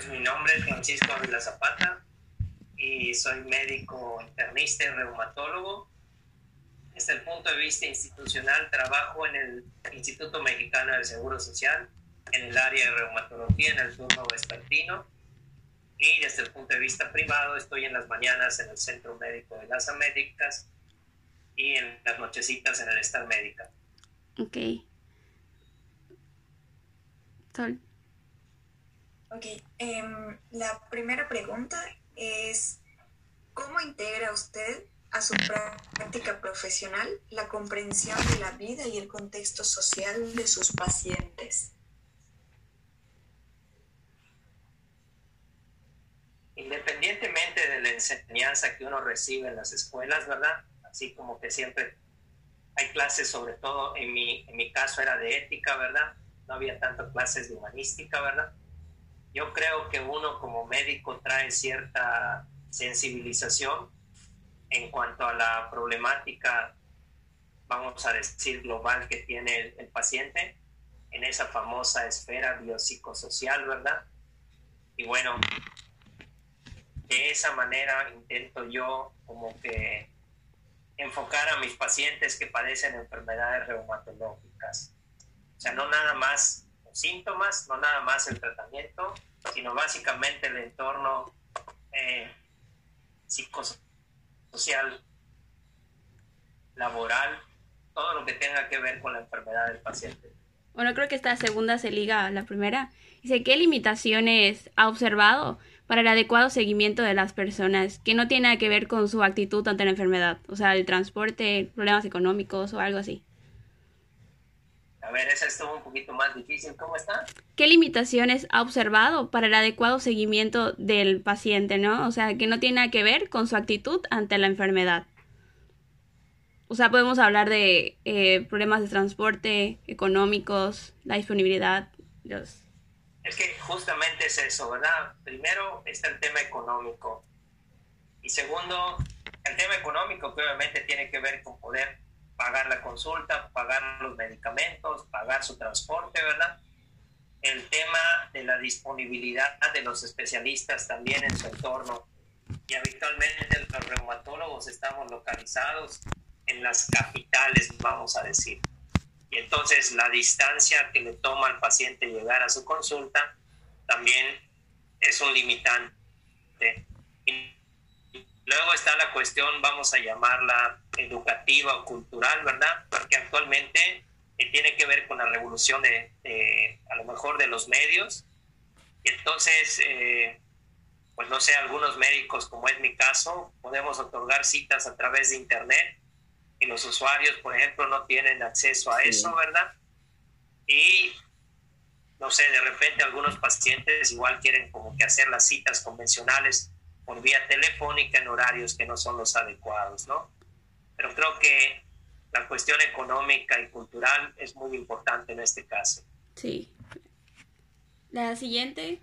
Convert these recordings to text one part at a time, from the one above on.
Pues mi nombre es Francisco Ávila Zapata y soy médico internista y reumatólogo. Desde el punto de vista institucional, trabajo en el Instituto Mexicano del Seguro Social, en el área de reumatología, en el turno vespertino. Y desde el punto de vista privado, estoy en las mañanas en el Centro Médico de las Américas y en las nochecitas en el Star Médica. Ok. Sol. Ok, em, la primera pregunta es, ¿cómo integra usted a su práctica profesional la comprensión de la vida y el contexto social de sus pacientes? Independientemente de la enseñanza que uno recibe en las escuelas, ¿verdad? Así como que siempre hay clases, sobre todo en mi, en mi caso era de ética, ¿verdad? No había tantas clases de humanística, ¿verdad? Yo creo que uno como médico trae cierta sensibilización en cuanto a la problemática, vamos a decir, global que tiene el, paciente en esa famosa esfera biopsicosocial, ¿verdad? Y bueno, de esa manera intento yo como que enfocar a mis pacientes que padecen enfermedades reumatológicas. O sea, no nada más síntomas, no nada más el tratamiento, sino básicamente el entorno eh, psicosocial, laboral, todo lo que tenga que ver con la enfermedad del paciente. Bueno, creo que esta segunda se liga a la primera. Dice, ¿qué limitaciones ha observado para el adecuado seguimiento de las personas que no tiene nada que ver con su actitud ante la enfermedad? O sea, el transporte, problemas económicos o algo así. A ver, esa estuvo un poquito más difícil. ¿Cómo está? ¿Qué limitaciones ha observado para el adecuado seguimiento del paciente, no? O sea, que no tiene nada que ver con su actitud ante la enfermedad. O sea, podemos hablar de eh, problemas de transporte, económicos, la disponibilidad. Los... Es que justamente es eso, ¿verdad? Primero está el tema económico. Y segundo, el tema económico que obviamente tiene que ver con poder pagar la consulta, pagar los medicamentos, pagar su transporte, ¿verdad? El tema de la disponibilidad de los especialistas también en su entorno. Y habitualmente los reumatólogos estamos localizados en las capitales, vamos a decir. Y entonces la distancia que le toma al paciente llegar a su consulta también es un limitante. Luego está la cuestión, vamos a llamarla educativa o cultural, ¿verdad? Porque actualmente eh, tiene que ver con la revolución de, a lo mejor, de los medios. Y entonces, eh, pues no sé, algunos médicos, como es mi caso, podemos otorgar citas a través de Internet y los usuarios, por ejemplo, no tienen acceso a eso, ¿verdad? Y no sé, de repente algunos pacientes igual quieren como que hacer las citas convencionales por vía telefónica en horarios que no son los adecuados, ¿no? Pero creo que la cuestión económica y cultural es muy importante en este caso. Sí. La siguiente.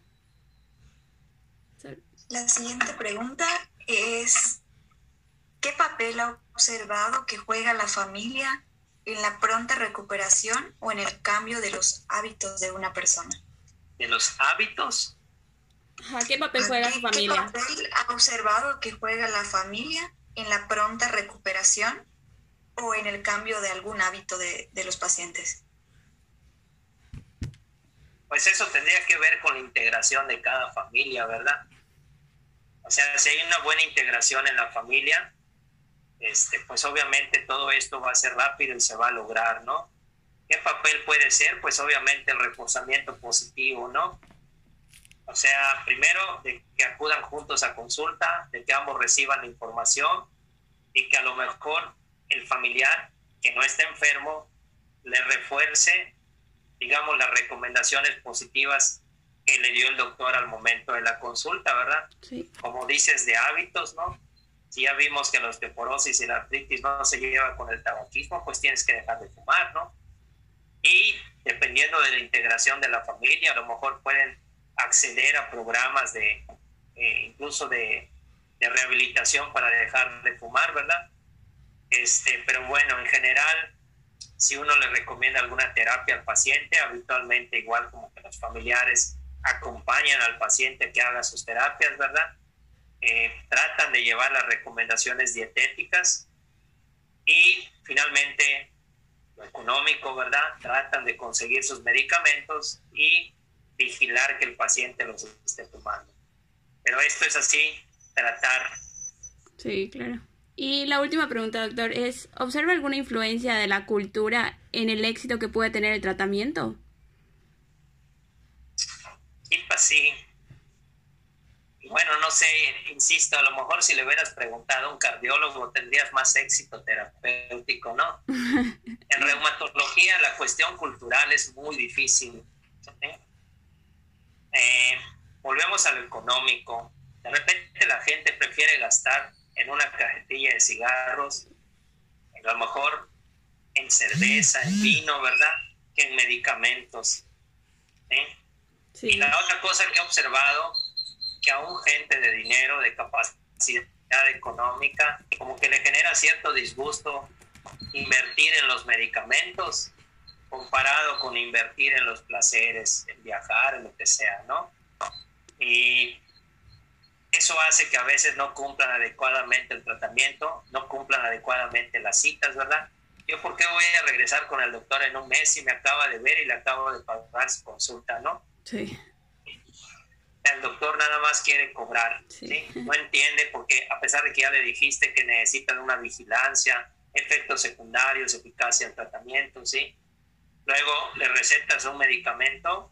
La siguiente pregunta es, ¿qué papel ha observado que juega la familia en la pronta recuperación o en el cambio de los hábitos de una persona? ¿De los hábitos? ¿Qué papel juega su familia? ¿Qué papel ha observado que juega la familia en la pronta recuperación o en el cambio de algún hábito de, de los pacientes? Pues eso tendría que ver con la integración de cada familia, ¿verdad? O sea, si hay una buena integración en la familia, este, pues obviamente todo esto va a ser rápido y se va a lograr, ¿no? ¿Qué papel puede ser? Pues obviamente el reforzamiento positivo, ¿no? O sea, primero, de que acudan juntos a consulta, de que ambos reciban la información y que a lo mejor el familiar que no está enfermo le refuerce, digamos, las recomendaciones positivas que le dio el doctor al momento de la consulta, ¿verdad? Sí. Como dices, de hábitos, ¿no? Si ya vimos que la osteoporosis y la artritis no se lleva con el tabaquismo, pues tienes que dejar de fumar, ¿no? Y dependiendo de la integración de la familia, a lo mejor pueden acceder a programas de eh, incluso de, rehabilitación para dejar de fumar, ¿verdad? Este, pero bueno, en general, si uno le recomienda alguna terapia al paciente, habitualmente igual como que los familiares acompañan al paciente que haga sus terapias, ¿verdad? Eh, tratan de llevar las recomendaciones dietéticas y finalmente lo económico, ¿verdad? Tratan de conseguir sus medicamentos y vigilar que el paciente los esté tomando. Pero esto es así, tratar. Sí, claro. Y la última pregunta, doctor, es, ¿observa alguna influencia de la cultura en el éxito que puede tener el tratamiento? Sí, sí. Bueno, no sé, insisto, a lo mejor si le hubieras preguntado a un cardiólogo tendrías más éxito terapéutico, ¿no? en reumatología la cuestión cultural es muy difícil. Eh, volvemos a lo económico. De repente la gente prefiere gastar en una cajetilla de cigarros, a lo mejor en cerveza, en vino, ¿verdad? Que en medicamentos. ¿eh? Y la otra cosa que he observado, que aún gente de dinero, de capacidad económica, como que le genera cierto disgusto invertir en los medicamentos comparado con invertir en los placeres, en viajar, en lo que sea, ¿no? Y eso hace que a veces no cumplan adecuadamente el tratamiento, no cumplan adecuadamente las citas, ¿verdad? Yo, ¿por qué voy a regresar con el doctor en un mes si me acaba de ver y le acabo de pagar su consulta, ¿no? Sí. El doctor nada más quiere cobrar, sí. No entiende porque a pesar de que ya le dijiste que necesitan una vigilancia, efectos secundarios, eficacia del tratamiento, ¿sí? Luego le recetas un medicamento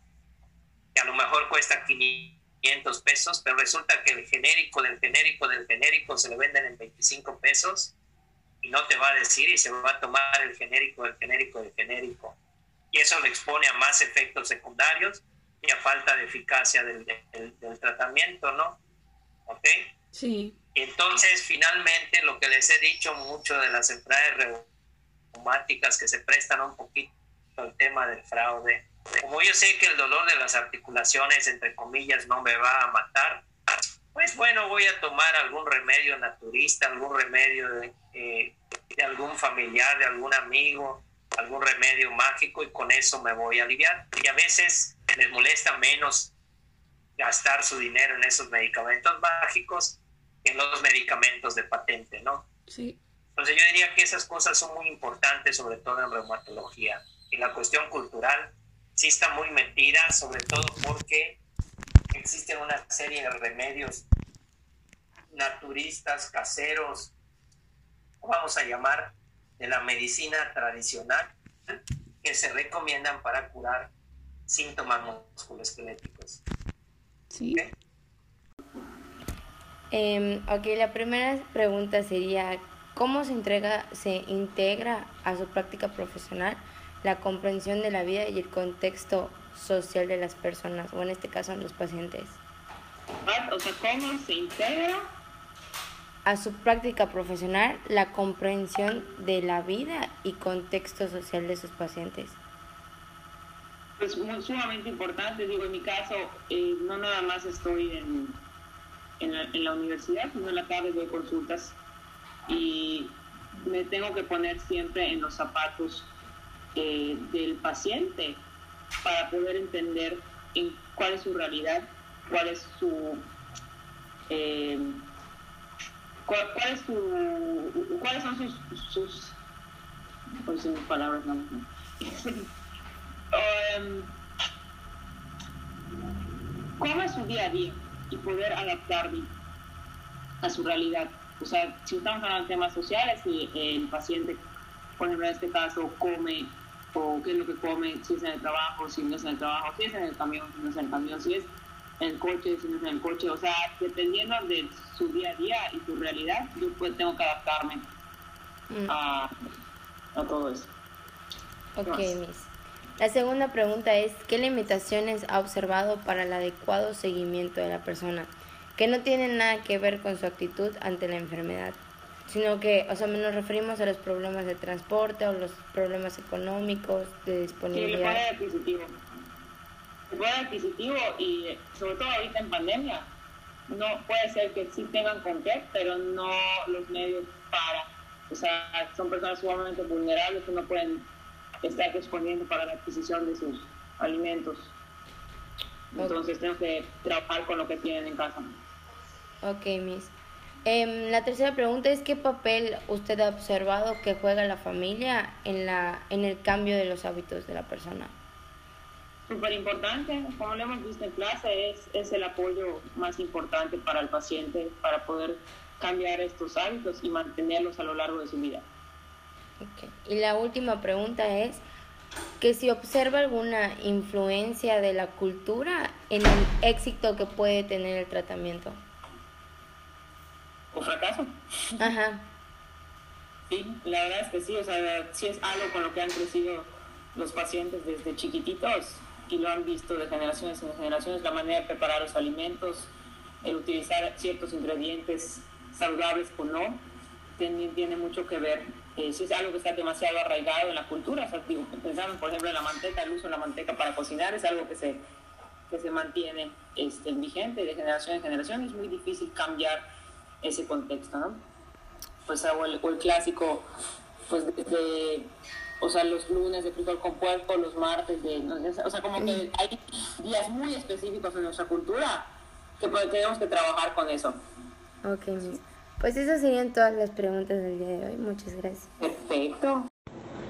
que a lo mejor cuesta 500 pesos, pero resulta que el genérico del genérico del genérico se le venden en 25 pesos y no te va a decir y se va a tomar el genérico del genérico del genérico. Y eso le expone a más efectos secundarios y a falta de eficacia del, del, tratamiento, ¿no? ¿Ok? Sí. Y entonces, finalmente, lo que les he dicho mucho de las enfermedades reumáticas que se prestan un poquito al tema del fraude, como yo sé que el dolor de las articulaciones, entre comillas, no me va a matar, pues bueno, voy a tomar algún remedio naturista, algún remedio de, eh, de algún familiar, de algún amigo, algún remedio mágico y con eso me voy a aliviar. Y a veces les molesta menos gastar su dinero en esos medicamentos mágicos que en los medicamentos de patente, ¿no? Sí. Entonces yo diría que esas cosas son muy importantes, sobre todo en reumatología. Y la cuestión cultural sí está muy metida, sobre todo porque existen una serie de remedios naturistas, caseros, vamos a llamar, de la medicina tradicional que se recomiendan para curar síntomas musculoesqueléticos. Sí. Em, ok, la primera pregunta sería, ¿cómo se, entrega, se integra a su práctica profesional la comprensión de la vida y el contexto social de las personas, o en este caso los pacientes? O sea, ¿cómo se integra a su práctica profesional la comprensión de la vida y contexto social de sus pacientes? Pues muy, sumamente importante, digo, en mi caso, eh, no nada más estoy en, en, la, universidad, sino en la tarde doy consultas y me tengo que poner siempre en los zapatos eh, del paciente para poder entender en cuál es su realidad, cuál es su... Eh, ¿Cuál, es su, ¿Cuáles son sus, sus decir palabras no, um, ¿Cómo es su día a día? Y poder adaptarme a su realidad. O sea, si estamos hablando de temas sociales, si el paciente, por ejemplo, en este caso, come o qué es lo que come, si es en el trabajo, si no es en el trabajo, si es en el camión, si no es en el camión, si es en el coche, si no es en el coche, o sea, dependiendo de su día a día y su realidad, yo pues tengo que adaptarme mm. a, a, todo eso. Ok, Miss. La segunda pregunta es, ¿qué limitaciones ha observado para el adecuado seguimiento de la persona? Que no tienen nada que ver con su actitud ante la enfermedad, sino que, o sea, nos referimos a los problemas de transporte o los problemas económicos, de disponibilidad. Sí, poder adquisitivo y sobre todo ahorita en pandemia, no puede ser que sí tengan con qué, pero no los medios para. O sea, son personas sumamente vulnerables que no pueden estar respondiendo para la adquisición de sus alimentos. Entonces tenemos que trabajar con lo que tienen en casa. Ok, Miss. Em, la tercera pregunta es qué papel usted ha observado que juega la familia en, la, en el cambio de los hábitos de la persona. Súper importante, como lo hemos visto en clase, es, es el apoyo más importante para el paciente para poder cambiar estos hábitos y mantenerlos a lo largo de su vida. Okay. Y la última pregunta es que si observa alguna influencia de la cultura en el éxito que puede tener el tratamiento fracaso. Ajá. Sí, la verdad es que sí, o sea, sí es algo con lo que han crecido los pacientes desde chiquititos y lo han visto de generaciones en generaciones, la manera de preparar los alimentos, el utilizar ciertos ingredientes saludables o no, tiene, tiene mucho que ver. Eh, si es algo que está demasiado arraigado en la cultura, o sea, digo, por ejemplo en la manteca, el uso de la manteca para cocinar es algo que se, que se mantiene este, vigente de generación en generación, es muy difícil cambiar ese contexto, ¿no? Pues o el, el clásico, pues de, o sea, los lunes de frijol con puerco, los martes de, o sea, como que hay días muy específicos en nuestra cultura que pues, tenemos que trabajar con eso. Ok, pues esas serían todas las preguntas del día de hoy. Muchas gracias. Perfecto.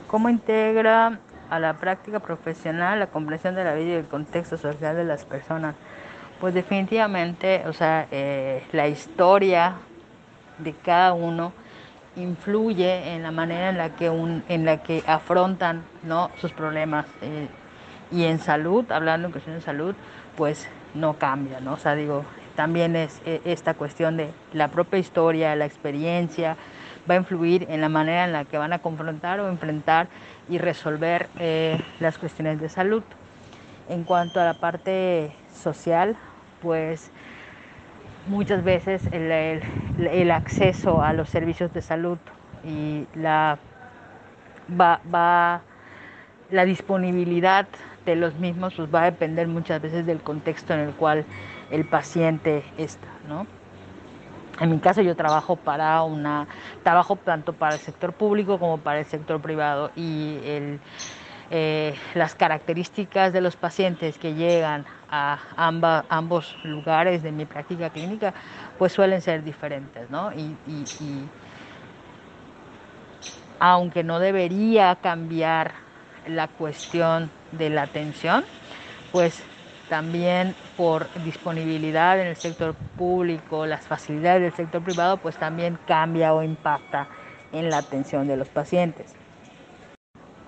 ¿Cómo integra a la práctica profesional la comprensión de la vida y el contexto social de las personas? Pues definitivamente, o sea, eh, la historia de cada uno influye en la manera en la que, un, en la que afrontan ¿no? sus problemas. Eh, y en salud, hablando en cuestión de salud, pues no cambia, ¿no? O sea, digo, también es e, esta cuestión de la propia historia, la experiencia, va a influir en la manera en la que van a confrontar o enfrentar y resolver eh, las cuestiones de salud. En cuanto a la parte social, pues muchas veces el, acceso a los servicios de salud y la, va, la disponibilidad de los mismos pues va a depender muchas veces del contexto en el cual el paciente está, ¿no? En mi caso yo trabajo para una, trabajo tanto para el sector público como para el sector privado y el, eh, las características de los pacientes que llegan a ambos lugares de mi práctica clínica, pues suelen ser diferentes, ¿no? Y, aunque no debería cambiar la cuestión de la atención, pues también por disponibilidad en el sector público, las facilidades del sector privado, pues también cambia o impacta en la atención de los pacientes.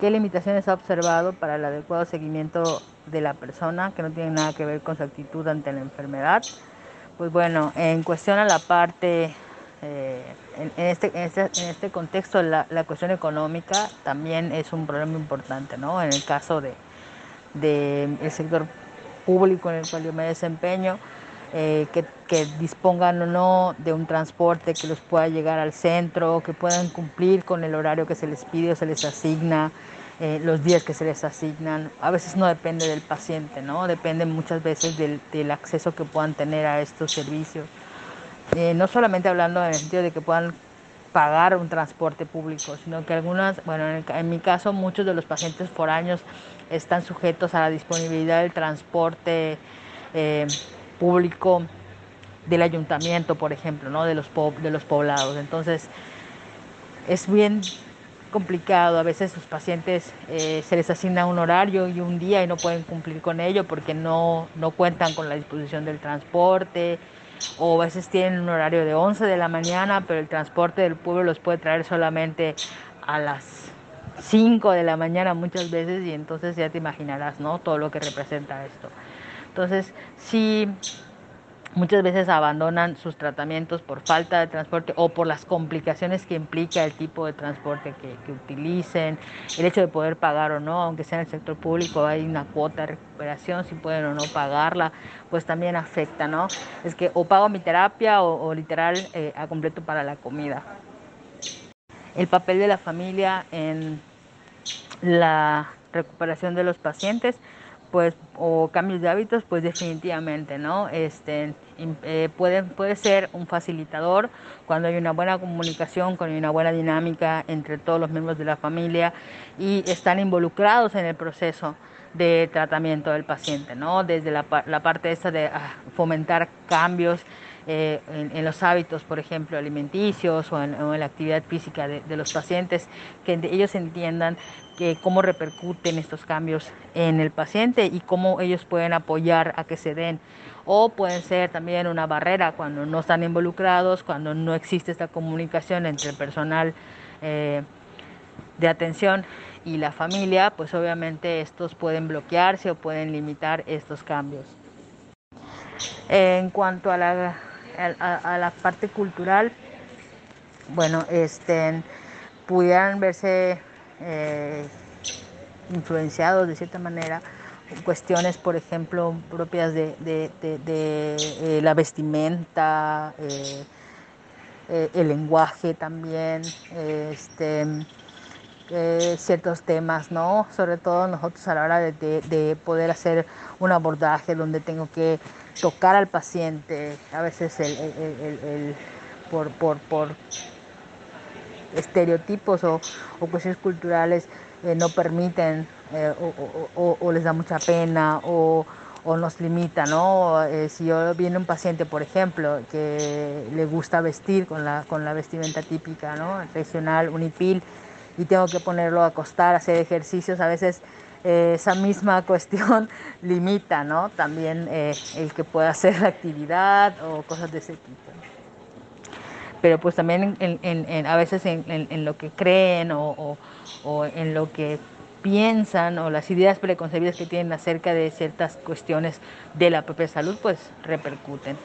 ¿Qué limitaciones ha observado para el adecuado seguimiento de la persona que no tiene nada que ver con su actitud ante la enfermedad? Pues bueno, en cuestión a la parte, eh, este, en, este, en, este, contexto la, la, cuestión económica también es un problema importante, ¿no? En el caso del de, el sector público en el cual yo me desempeño, eh, que, que, dispongan o no de un transporte que los pueda llegar al centro, que puedan cumplir con el horario que se les pide o se les asigna, eh, los días que se les asignan. A veces no depende del paciente, ¿no? Depende muchas veces del, del acceso que puedan tener a estos servicios. Eh, no solamente hablando en el sentido de que puedan pagar un transporte público, sino que algunas, bueno, en, en mi caso muchos de los pacientes foráneos están sujetos a la disponibilidad del transporte eh, público del ayuntamiento, por ejemplo, ¿no? de, los de los poblados. Entonces, es bien complicado. A veces sus pacientes eh, se les asigna un horario y un día y no pueden cumplir con ello porque no, no cuentan con la disposición del transporte. O a veces tienen un horario de 11 de la mañana, pero el transporte del pueblo los puede traer solamente a las 5 de la mañana muchas veces y entonces ya te imaginarás, ¿no? Todo lo que representa esto. Entonces, sí, muchas veces abandonan sus tratamientos por falta de transporte o por las complicaciones que implica el tipo de transporte que, utilicen, el hecho de poder pagar o no, aunque sea en el sector público hay una cuota de recuperación, si pueden o no pagarla, pues también afecta, ¿no? Es que o pago mi terapia o, literal eh, a completo para la comida. El papel de la familia en la recuperación de los pacientes pues o cambios de hábitos pues definitivamente no este eh, puede, puede ser un facilitador cuando hay una buena comunicación hay una buena dinámica entre todos los miembros de la familia y están involucrados en el proceso de tratamiento del paciente, ¿no? Desde la, la parte esta de ah, fomentar cambios eh, en, los hábitos, por ejemplo, alimenticios o en, la actividad física de, los pacientes, que ellos entiendan que cómo repercuten estos cambios en el paciente y cómo ellos pueden apoyar a que se den. O pueden ser también una barrera cuando no están involucrados, cuando no existe esta comunicación entre el personal eh, de atención y la familia, pues obviamente estos pueden bloquearse o pueden limitar estos cambios. En cuanto a la a, la parte cultural, bueno, este, pudieran verse eh, influenciados de cierta manera cuestiones, por ejemplo, propias de, eh, la vestimenta, eh, el lenguaje también, este, ciertos temas, ¿no? Sobre todo nosotros a la hora de, poder hacer un abordaje donde tengo que tocar al paciente, a veces el, por, por, estereotipos o, cuestiones culturales eh, no permiten eh, o, les da mucha pena o, nos limita, ¿no? Eh, si yo viene un paciente, por ejemplo, que le gusta vestir con la, con la vestimenta típica, ¿no? Regional, unipil, y tengo que ponerlo a acostar, hacer ejercicios, a veces eh, esa misma cuestión limita ¿no? también eh, el que pueda hacer la actividad o cosas de ese tipo. Pero pues también a veces en, lo que creen o, en lo que piensan o las ideas preconcebidas que tienen acerca de ciertas cuestiones de la propia salud, pues repercuten.